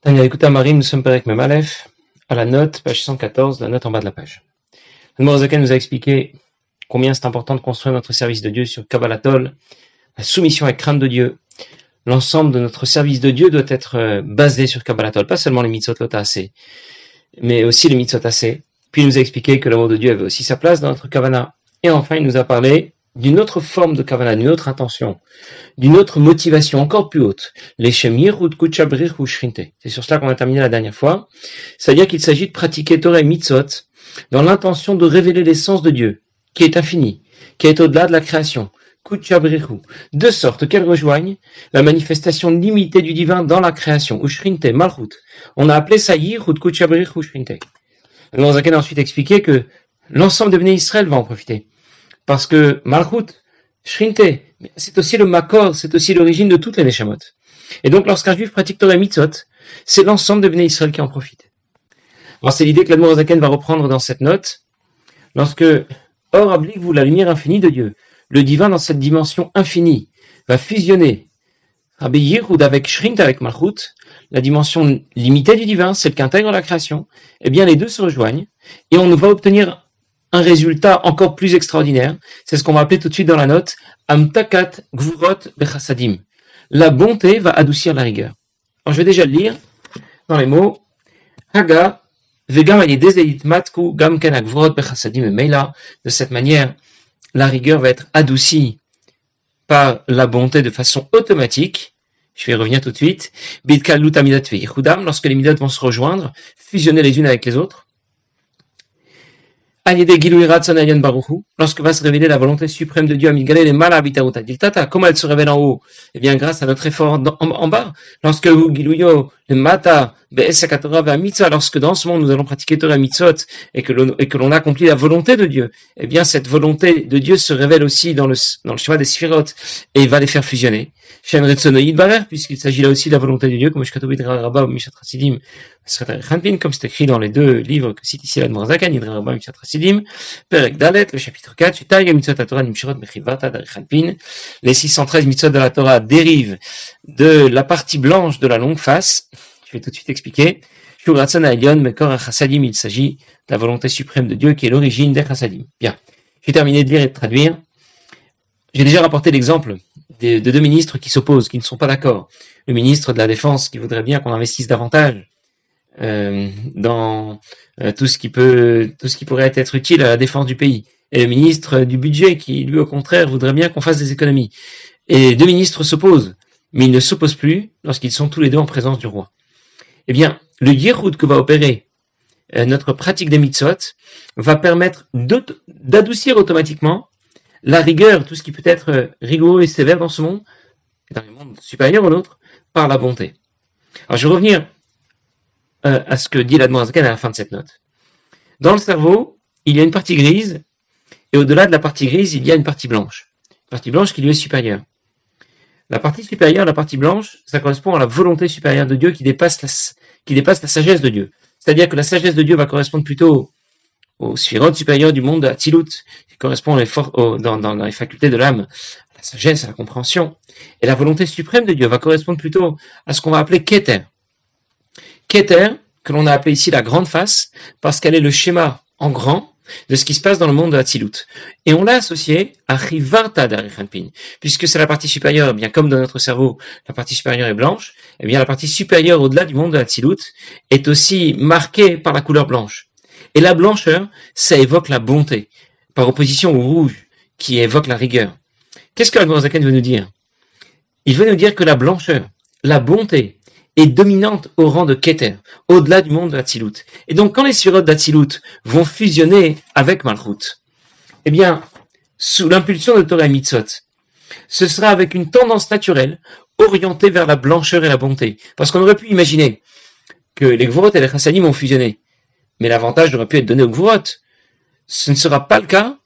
Tania, écoutez Marie, nous sommes avec Memalef, à la note, page 114, la note en bas de la page. Le Morazaken nous a expliqué combien c'est important de construire notre service de Dieu sur Kabbalatol, la soumission et crainte de Dieu. L'ensemble de notre service de Dieu doit être euh, basé sur Kabbalatol, pas seulement les mitzvot assez, mais aussi les mitzvot. Puis il nous a expliqué que l'amour de Dieu avait aussi sa place dans notre Kavana. Et enfin, il nous a parlé d'une autre forme de Kavana, d'une autre intention, d'une autre motivation encore plus haute. Les Shemir ou ou Shrinte. C'est sur cela qu'on a terminé la dernière fois. C'est-à-dire qu'il s'agit de pratiquer Torah et Mitzvot dans l'intention de révéler l'essence de Dieu, qui est infini, qui est au-delà de la création. De sorte qu'elle rejoigne la manifestation limitée du divin dans la création. Ushrinte, Malchut. On a appelé ça Yirut Kuchabrichu Shrinte. Alors Zaken a ensuite expliqué que l'ensemble de Bnei Israël va en profiter. Parce que Malchut, Shrinte, c'est aussi le Makor, c'est aussi l'origine de toutes les Neshamot. Et donc lorsqu'un juif pratique Torah Mitzot, c'est l'ensemble de Bnei Israël qui en profite. Alors c'est l'idée que l'Admorazaken va reprendre dans cette note. Lorsque Or oblique-vous la lumière infinie de Dieu, le divin dans cette dimension infinie va fusionner Rabbi avec Shrint, avec Malchut, la dimension limitée du divin, celle qu'intègre la création, eh bien les deux se rejoignent et on va obtenir un résultat encore plus extraordinaire. C'est ce qu'on va appeler tout de suite dans la note Amtakat Gvurot Bechasadim. La bonté va adoucir la rigueur. Alors, je vais déjà le lire dans les mots Haga Vegam Matku Gam Bechasadim Meila. De cette manière, la rigueur va être adoucie par la bonté de façon automatique. Je vais revenir tout de suite. Lorsque les midot vont se rejoindre, fusionner les unes avec les autres lorsque va se révéler la volonté suprême de Dieu, comment elle se révèle en haut? Eh bien, grâce à notre effort en, bas. Lorsque le mata, lorsque dans ce monde nous allons pratiquer Torah mitzvot et que l'on accomplit la volonté de Dieu, eh bien, cette volonté de Dieu se révèle aussi dans le, dans le chemin des sphirotes et va les faire fusionner. Puisqu'il s'agit là aussi de la volonté de Dieu, comme comme c'est écrit dans les deux livres que cite ici la Dmorazakan, Yidra Rabba Mishat Hasidim, Perek Dalet, le chapitre 4, Shitayga Mitzvot Torah Nimshirot Mechivata les 613 mitzvot de la Torah dérivent de la partie blanche de la longue face, je vais tout de suite expliquer, il s'agit de la volonté suprême de Dieu qui est l'origine des Chassadim. Bien, j'ai terminé de lire et de traduire. J'ai déjà rapporté l'exemple de, deux ministres qui s'opposent, qui ne sont pas d'accord. Le ministre de la Défense qui voudrait bien qu'on investisse davantage euh, dans euh, tout ce qui peut, tout ce qui pourrait être utile à la défense du pays, et le ministre du budget qui, lui, au contraire, voudrait bien qu'on fasse des économies. Et les deux ministres s'opposent, mais ils ne s'opposent plus lorsqu'ils sont tous les deux en présence du roi. Eh bien, le yéhoud que va opérer euh, notre pratique des mitzvot va permettre d'adoucir automatiquement la rigueur, tout ce qui peut être euh, rigoureux et sévère dans ce monde, dans le monde supérieur au nôtre, par la bonté. Alors je vais revenir euh, à ce que dit l'Admorazakan à la fin de cette note. Dans le cerveau, il y a une partie grise, et au-delà de la partie grise, il y a une partie blanche. Une partie blanche qui lui est supérieure. La partie supérieure, la partie blanche, ça correspond à la volonté supérieure de Dieu qui dépasse la, sagesse de Dieu. C'est-à-dire que la sagesse de Dieu va correspondre plutôt au sphirote supérieur du monde, à Tilut, qui correspond dans, les facultés de l'âme, à la sagesse, à la compréhension. Et la volonté suprême de Dieu va correspondre plutôt à ce qu'on va appeler Keter. Keter, que l'on a appelé ici la grande face, parce qu'elle est le schéma en grand de ce qui se passe dans le monde de Hatzilut. Et on l'a associé à Rivarta d'Arichanpin, puisque c'est la partie supérieure, bien comme dans notre cerveau, la partie supérieure est blanche, et eh bien la partie supérieure au-delà du monde de Hatzilut est aussi marquée par la couleur blanche. Et la blancheur, ça évoque la bonté, par opposition au rouge, qui évoque la rigueur. Qu'est-ce que Zaken veut nous dire? Il veut nous dire que la blancheur, la bonté, est dominante au rang de Keter, au-delà du monde de. Et donc, quand les sirotes d'Atsilut vont fusionner avec Malchut, eh bien, sous l'impulsion de Torah Mitzot, ce sera avec une tendance naturelle orientée vers la blancheur et la bonté. Parce qu'on aurait pu imaginer que les Gvorot et les Chassadim ont fusionné mais l'avantage aurait pu être donné au Gvurot. Ce ne sera pas le cas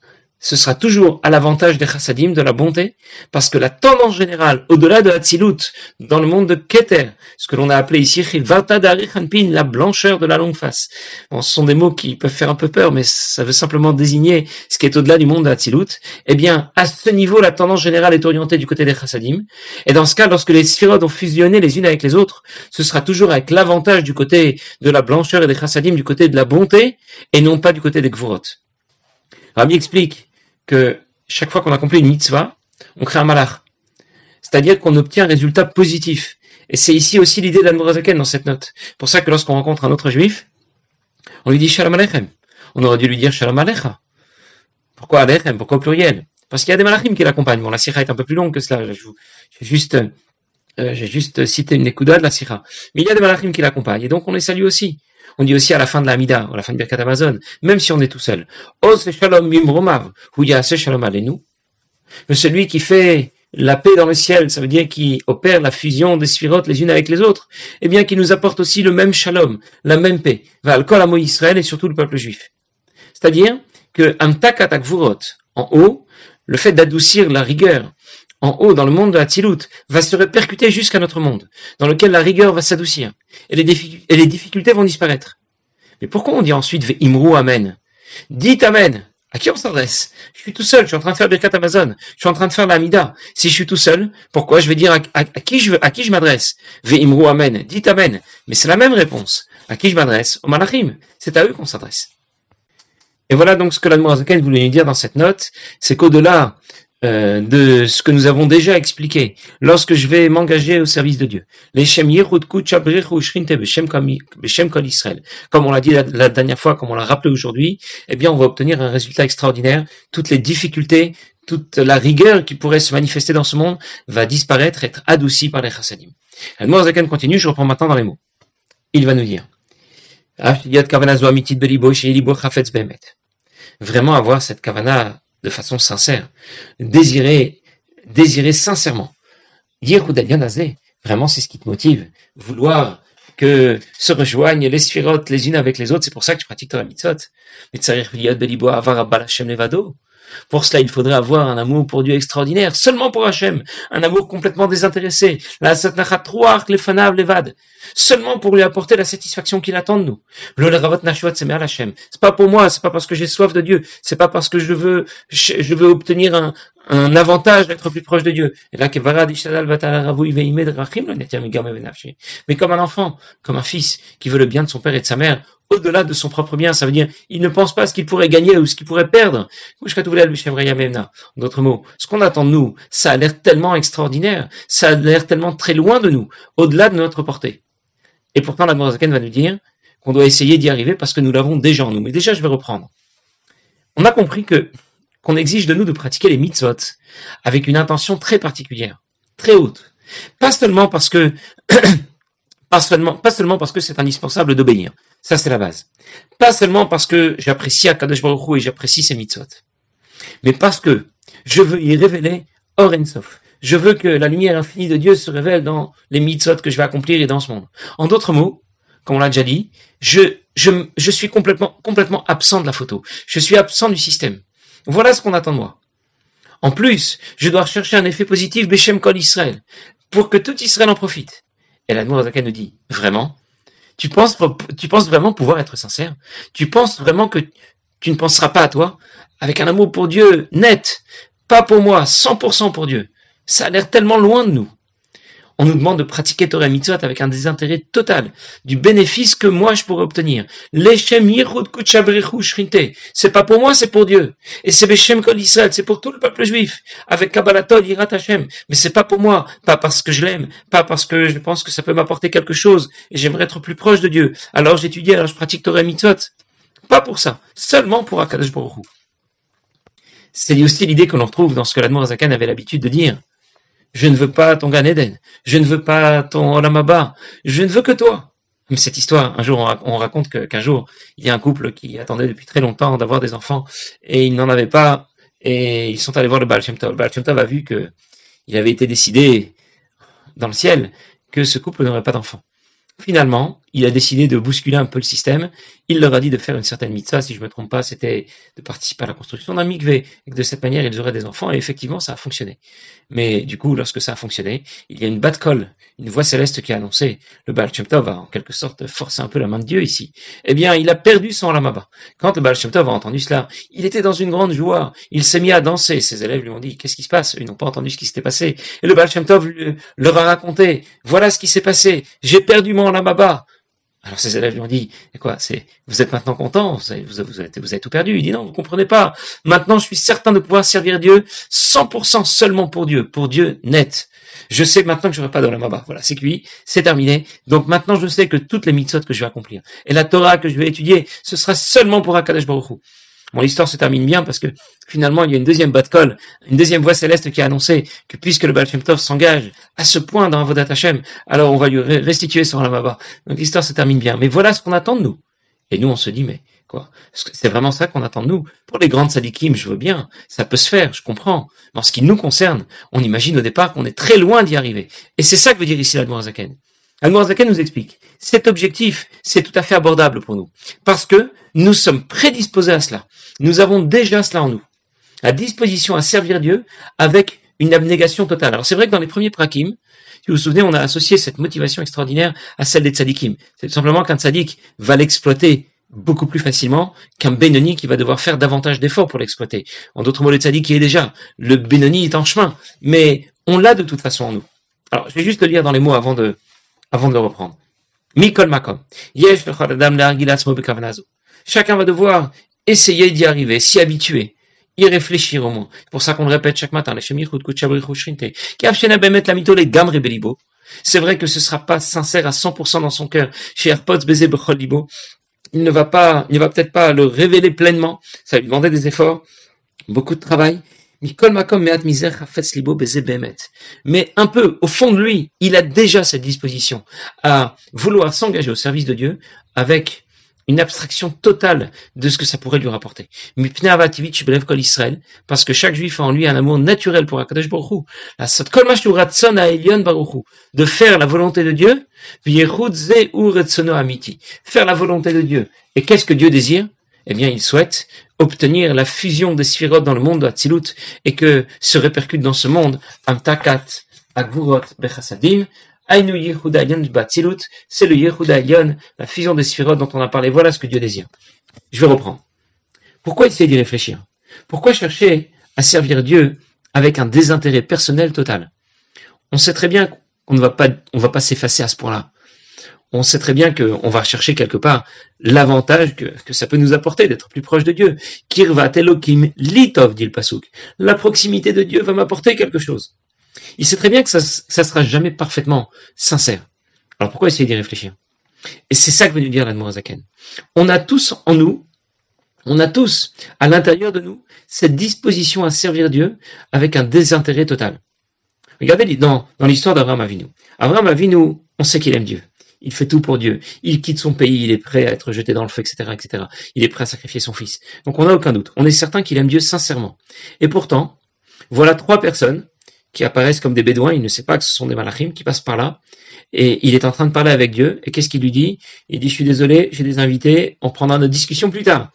ce sera toujours à l'avantage des chassadim, de la bonté, parce que la tendance générale, au-delà de Hatzilut, dans le monde de Keter, ce que l'on a appelé ici la blancheur de la longue face. Bon, ce sont des mots qui peuvent faire un peu peur, mais ça veut simplement désigner ce qui est au-delà du monde de. Eh bien, à ce niveau, la tendance générale est orientée du côté des chassadim. Et dans ce cas, lorsque les sphérodes ont fusionné les unes avec les autres, ce sera toujours avec l'avantage du côté de la blancheur et des chassadim, du côté de la bonté, et non pas du côté des gvurot. Rabbi explique que chaque fois qu'on accomplit une mitzvah, on crée un malach. C'est-à-dire qu'on obtient un résultat positif. Et c'est ici aussi l'idée d'Admorazaken dans cette note. Pour ça que lorsqu'on rencontre un autre juif, on lui dit Shalom Aleichem. On aurait dû lui dire Shalom Alecha. Pourquoi Aleichem Pourquoi au pluriel? Parce qu'il y a des malachim qui l'accompagnent. Bon, la sira est un peu plus longue que cela. J'ai juste, euh, juste cité une écouda de la sira. Mais il y a des malachim qui l'accompagnent. Et donc on les salue aussi. On dit aussi à la fin de la Mida, à la fin de Birkat Amazon, même si on est tout seul. Os shalom mimromav, shalom. Mais celui qui fait la paix dans le ciel, ça veut dire qui opère la fusion des sphirotes les unes avec les autres, eh bien qui nous apporte aussi le même shalom, la même paix, va al kol Israël et surtout le peuple juif. C'est-à-dire que amtakat en haut, le fait d'adoucir la rigueur, en haut, dans le monde de la Tzilut, va se répercuter jusqu'à notre monde, dans lequel la rigueur va s'adoucir, et, les difficultés vont disparaître. Mais pourquoi on dit ensuite Imru Amen? Dites Amen à qui on s'adresse? Je suis tout seul, je suis en train de faire Birkat Amazon, je suis en train de faire l'Amida. Si je suis tout seul, pourquoi je vais dire à, qui je à qui je m'adresse? Imru Amen, dites Amen. Mais c'est la même réponse. À qui je m'adresse? Au Malachim. C'est à eux qu'on s'adresse. Et voilà donc ce que l'Admorazaken voulait nous dire dans cette note, c'est qu'au-delà euh, de ce que nous avons déjà expliqué lorsque je vais m'engager au service de Dieu. Comme on l'a dit la, dernière fois, comme on l'a rappelé aujourd'hui, eh bien, on va obtenir un résultat extraordinaire. Toutes les difficultés, toute la rigueur qui pourrait se manifester dans ce monde va disparaître, être adoucie par les chassadim. Zakan continue, je reprends maintenant dans les mots. Il va nous dire. Vraiment avoir cette kavana de façon sincère, désirer, désirer sincèrement. Vraiment, c'est ce qui te motive. Vouloir que se rejoignent les sphirotes les unes avec les autres. C'est pour ça que tu pratiques Torah Mitzvot. Pour cela, il faudrait avoir un amour pour Dieu extraordinaire, seulement pour Hachem, un amour complètement désintéressé, la levad, seulement pour lui apporter la satisfaction qu'il attend de nous. C'est pas pour moi, c'est pas parce que j'ai soif de Dieu, c'est pas parce que je veux, je veux obtenir un, un avantage d'être plus proche de Dieu. Mais comme un enfant, comme un fils qui veut le bien de son père et de sa mère, au-delà de son propre bien, ça veut dire, il ne pense pas à ce qu'il pourrait gagner ou ce qu'il pourrait perdre. En d'autres mots, ce qu'on attend de nous, ça a l'air tellement extraordinaire, ça a l'air tellement très loin de nous, au-delà de notre portée. Et pourtant, la Morazaken va nous dire qu'on doit essayer d'y arriver parce que nous l'avons déjà en nous. Mais déjà, je vais reprendre. On a compris que qu'on exige de nous de pratiquer les mitzvot avec une intention très particulière, très haute. Pas seulement parce que, pas seulement, pas seulement parce que c'est indispensable d'obéir. Ça, c'est la base. Pas seulement parce que j'apprécie Akadosh Baruch et j'apprécie ces mitzvot. Mais parce que je veux y révéler Orensof. Je veux que la lumière infinie de Dieu se révèle dans les mitzvot que je vais accomplir et dans ce monde. En d'autres mots, comme on l'a déjà dit, je, suis complètement absent de la photo. Je suis absent du système. Voilà ce qu'on attend de moi. En plus, je dois rechercher un effet positif Beshem Kol Israël, pour que tout Israël en profite. Et la Nourazaka nous dit, vraiment tu penses, tu penses vraiment pouvoir être sincère? Tu penses vraiment que tu ne penseras pas à toi? Avec un amour pour Dieu net, pas pour moi, 100% pour Dieu Ça a l'air tellement loin de nous. On nous demande de pratiquer Torah Mitzvot avec un désintérêt total du bénéfice que moi je pourrais obtenir. C'est pas pour moi, c'est pour Dieu. Et c'est Beshem Kol c'est pour tout le peuple juif. Avec Kabbalatol, Yirat Hashem. Mais c'est pas pour moi. Pas parce que je l'aime. Pas parce que je pense que ça peut m'apporter quelque chose. Et j'aimerais être plus proche de Dieu. Alors j'étudie, alors je pratique Torah Mitzvot. Pas pour ça. Seulement pour Akadosh Baruch C'est aussi l'idée que l'on retrouve dans ce que l'Admor Zakan avait l'habitude de dire. Je ne veux pas ton Gan Eden. Je ne veux pas ton Olamaba. Je ne veux que toi. Mais cette histoire, un jour, on raconte qu'un jour, il y a un couple qui attendait depuis très longtemps d'avoir des enfants et ils n'en avaient pas et ils sont allés voir le Baal Shem. Le Baal a vu que il avait été décidé dans le ciel que ce couple n'aurait pas d'enfants. Finalement, il a décidé de bousculer un peu le système. Il leur a dit de faire une certaine mitzvah, si je me trompe pas, c'était de participer à la construction d'un mikvé, et de cette manière, ils auraient des enfants, et effectivement, ça a fonctionné. Mais du coup, lorsque ça a fonctionné, il y a une batte colle, une voix céleste qui a annoncé, le Baal Shem a en quelque sorte forcé un peu la main de Dieu ici. Eh bien, il a perdu son lamaba. Quand le Baal Shem Tov a entendu cela, il était dans une grande joie, il s'est mis à danser, ses élèves lui ont dit, qu'est-ce qui se passe? Ils n'ont pas entendu ce qui s'était passé. Et le Baal Shem leur a raconté, voilà ce qui s'est passé, j'ai perdu mon lamaba. Alors ses élèves lui ont dit, quoi, c'est, vous êtes maintenant content, vous avez, vous, avez, vous tout perdu. Il dit non, vous comprenez pas. Maintenant, je suis certain de pouvoir servir Dieu 100% seulement pour Dieu, pour Dieu net. Je sais maintenant que je n'aurai pas de la maba. Voilà, c'est cuit, c'est terminé. Donc maintenant, je sais que toutes les mitzvot que je vais accomplir et la Torah que je vais étudier, ce sera seulement pour Akadosh Baruch Hu. Bon, l'histoire se termine bien parce que finalement, il y a une deuxième batte colle, une deuxième voix céleste qui a annoncé que puisque le Baal s'engage à ce point dans Avodat Hashem, alors on va lui restituer son Lamaba. Donc l'histoire se termine bien. Mais voilà ce qu'on attend de nous. Et nous, on se dit, mais quoi? C'est vraiment ça qu'on attend de nous. Pour les grandes sadikim, je veux bien, ça peut se faire, je comprends. Mais en ce qui nous concerne, on imagine au départ qu'on est très loin d'y arriver. Et c'est ça que veut dire ici la Zaken. Zaken nous explique, cet objectif, c'est tout à fait abordable pour nous. Parce que nous sommes prédisposés à cela. Nous avons déjà cela en nous. La disposition à servir Dieu avec une abnégation totale. Alors c'est vrai que dans les premiers prakim, si vous vous souvenez, on a associé cette motivation extraordinaire à celle des tzadikim. C'est tout simplement qu'un tzadik va l'exploiter beaucoup plus facilement qu'un Benoni qui va devoir faire davantage d'efforts pour l'exploiter. En d'autres mots, le tzadik qui est déjà, le Benoni est en chemin, mais on l'a de toute façon en nous. Alors, je vais juste le lire dans les mots avant de, avant de le reprendre. Mikol makom. Yesh Chacun va devoir essayer d'y arriver, s'y habituer, y réfléchir au moins. C'est pour ça qu'on le répète chaque matin. C'est vrai que ce ne sera pas sincère à 100% dans son cœur. Chez il ne va pas, il ne va peut-être pas le révéler pleinement. Ça lui demander des efforts, beaucoup de travail. Mais un peu, au fond de lui, il a déjà cette disposition à vouloir s'engager au service de Dieu avec une abstraction totale de ce que ça pourrait lui rapporter. Israël, parce que chaque juif a en lui un amour naturel pour Akadosh Baruch de faire la volonté de Dieu, faire la volonté de Dieu. Et qu'est-ce que Dieu désire? Eh bien, il souhaite obtenir la fusion des sphirotes dans le monde de Hatzilut et que se répercute dans ce monde Amtakat, Agvurot, Bechasadim, Ainu Yehuda c'est le Yehuda la fusion des sphirotes dont on a parlé. Voilà ce que Dieu désire. Je vais reprendre. Pourquoi essayer d'y réfléchir? Pourquoi chercher à servir Dieu avec un désintérêt personnel total? On sait très bien qu'on ne va pas, on va pas s'effacer à ce point-là. On sait très bien qu'on va chercher quelque part l'avantage que, que, ça peut nous apporter d'être plus proche de Dieu. Kirvat Elohim litov, dit le Pasuk. La proximité de Dieu va m'apporter quelque chose. Il sait très bien que ça ne sera jamais parfaitement sincère. Alors pourquoi essayer d'y réfléchir? Et c'est ça que veut nous dire l'Admorazaken. On a tous en nous, on a tous à l'intérieur de nous cette disposition à servir Dieu avec un désintérêt total. Regardez dans, dans l'histoire d'Abraham Avinu. Abraham Avinu, on sait qu'il aime Dieu. Il fait tout pour Dieu. Il quitte son pays, il est prêt à être jeté dans le feu, etc., etc. Il est prêt à sacrifier son fils. Donc on n'a aucun doute. On est certain qu'il aime Dieu sincèrement. Et pourtant, voilà trois personnes qui apparaissent comme des bédouins, il ne sait pas que ce sont des malachim qui passent par là, et il est en train de parler avec Dieu, et qu'est-ce qu'il lui dit? Il dit, je suis désolé, j'ai des invités, on prendra notre discussion plus tard.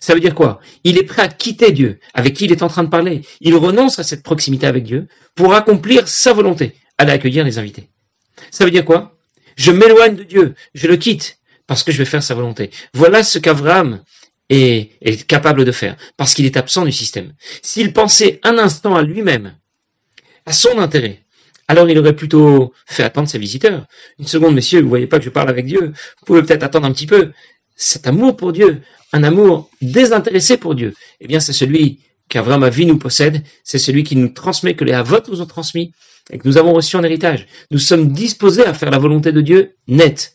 Ça veut dire quoi? Il est prêt à quitter Dieu, avec qui il est en train de parler. Il renonce à cette proximité avec Dieu pour accomplir sa volonté, aller accueillir les invités. Ça veut dire quoi? Je m'éloigne de Dieu, je le quitte, parce que je vais faire sa volonté. Voilà ce qu'Avraham est, est capable de faire, parce qu'il est absent du système. S'il pensait un instant à lui-même, à son intérêt. Alors il aurait plutôt fait attendre ses visiteurs. Une seconde, messieurs, vous voyez pas que je parle avec Dieu. Vous pouvez peut-être attendre un petit peu. Cet amour pour Dieu, un amour désintéressé pour Dieu, eh bien c'est celui qu'Avram vie nous possède, c'est celui qui nous transmet, que les Avot nous ont transmis, et que nous avons reçu en héritage. Nous sommes disposés à faire la volonté de Dieu nette.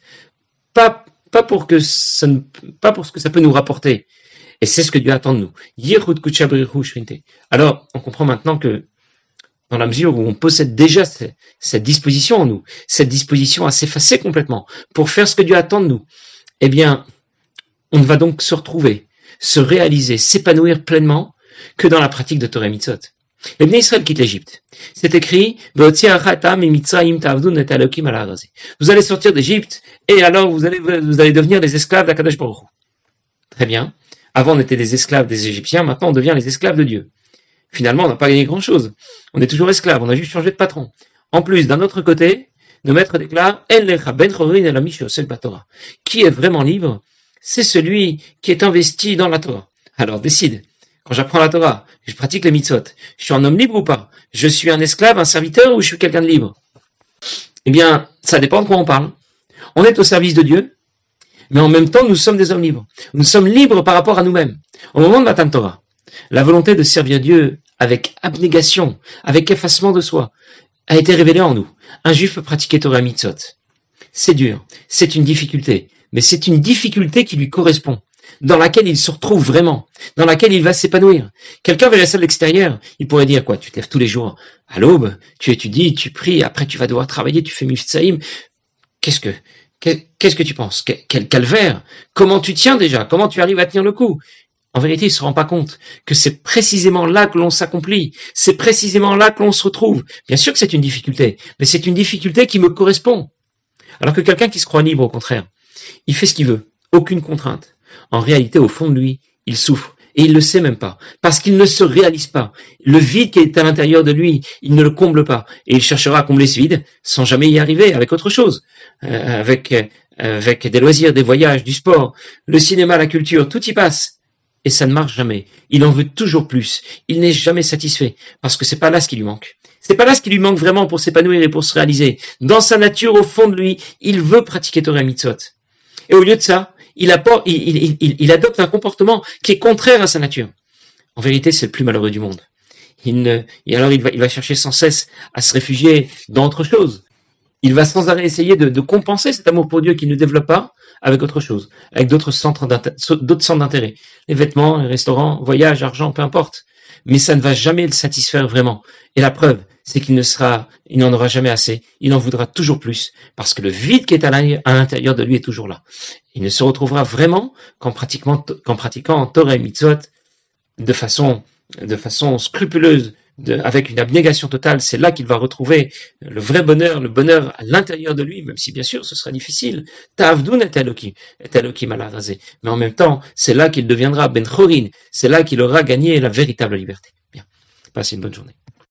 Pas, pas pour que ça pas pour ce que ça peut nous rapporter. Et c'est ce que Dieu attend de nous. Alors, on comprend maintenant que dans la mesure où on possède déjà cette disposition en nous, cette disposition à s'effacer complètement pour faire ce que Dieu attend de nous, eh bien, on va donc se retrouver, se réaliser, s'épanouir pleinement que dans la pratique de Torah Mitzot. Les Bnei Israël quittent l'Égypte. C'est écrit, vous allez sortir d'Égypte et alors vous allez, devenir les esclaves d'Akadosh Baruch Très bien. Avant, on était des esclaves des Égyptiens, maintenant on devient les esclaves de Dieu. Finalement, on n'a pas gagné grand-chose. On est toujours esclaves, on a juste changé de patron. En plus, d'un autre côté, nos maîtres déclarent ben Qui est vraiment libre? C'est celui qui est investi dans la Torah. Alors décide. Quand j'apprends la Torah, je pratique les mitzvot, je suis un homme libre ou pas? Je suis un esclave, un serviteur ou je suis quelqu'un de libre? Eh bien, ça dépend de quoi on parle. On est au service de Dieu, mais en même temps, nous sommes des hommes libres. Nous sommes libres par rapport à nous-mêmes. Au moment de Matan Torah, la volonté de servir Dieu avec abnégation, avec effacement de soi, a été révélée en nous. Un juif peut pratiquer Torah Mitzot. C'est dur, c'est une difficulté, mais c'est une difficulté qui lui correspond, dans laquelle il se retrouve vraiment, dans laquelle il va s'épanouir. Quelqu'un verrait ça de l'extérieur, il pourrait dire quoi? Tu te lèves tous les jours à l'aube, tu étudies, tu pries, après tu vas devoir travailler, tu fais Mifsaïm. Qu'est-ce que qu'est-ce que tu penses? Quel calvaire Comment tu tiens déjà? Comment tu arrives à tenir le coup? En vérité, il se rend pas compte que c'est précisément là que l'on s'accomplit, c'est précisément là que l'on se retrouve. Bien sûr que c'est une difficulté, mais c'est une difficulté qui me correspond. Alors que quelqu'un qui se croit libre, au contraire, il fait ce qu'il veut, aucune contrainte. En réalité, au fond de lui, il souffre. Et il ne le sait même pas, parce qu'il ne se réalise pas. Le vide qui est à l'intérieur de lui, il ne le comble pas. Et il cherchera à combler ce vide sans jamais y arriver, avec autre chose, euh, avec, euh, avec des loisirs, des voyages, du sport, le cinéma, la culture, tout y passe et ça ne marche jamais. Il en veut toujours plus. Il n'est jamais satisfait parce que c'est pas là ce qui lui manque. C'est pas là ce qui lui manque vraiment pour s'épanouir et pour se réaliser. Dans sa nature, au fond de lui, il veut pratiquer Torah Mitzvot. Et au lieu de ça, il, adopte un comportement qui est contraire à sa nature. En vérité, c'est le plus malheureux du monde. Il et alors il va, chercher sans cesse à se réfugier dans autre chose. Il va sans arrêt essayer de, compenser cet amour pour Dieu qu'il ne développe pas avec autre chose, avec d'autres centres d'intérêt. Les vêtements, les restaurants, voyages, argent, peu importe. Mais ça ne va jamais le satisfaire vraiment. Et la preuve, c'est qu'il ne sera, il n'en aura jamais assez. Il en voudra toujours plus. Parce que le vide qui est à l'intérieur de lui est toujours là. Il ne se retrouvera vraiment qu'en pratiquant, qu'en pratiquant Torah et Mitzvot de façon, de façon scrupuleuse, avec une abnégation totale, c'est là qu'il va retrouver le vrai bonheur, le bonheur à l'intérieur de lui, même si bien sûr ce sera difficile. Ta'avdun et Elohim, et Elohim Mais en même temps, c'est là qu'il deviendra Ben Chorin, c'est là qu'il aura gagné la véritable liberté. Bien. Passez une bonne journée.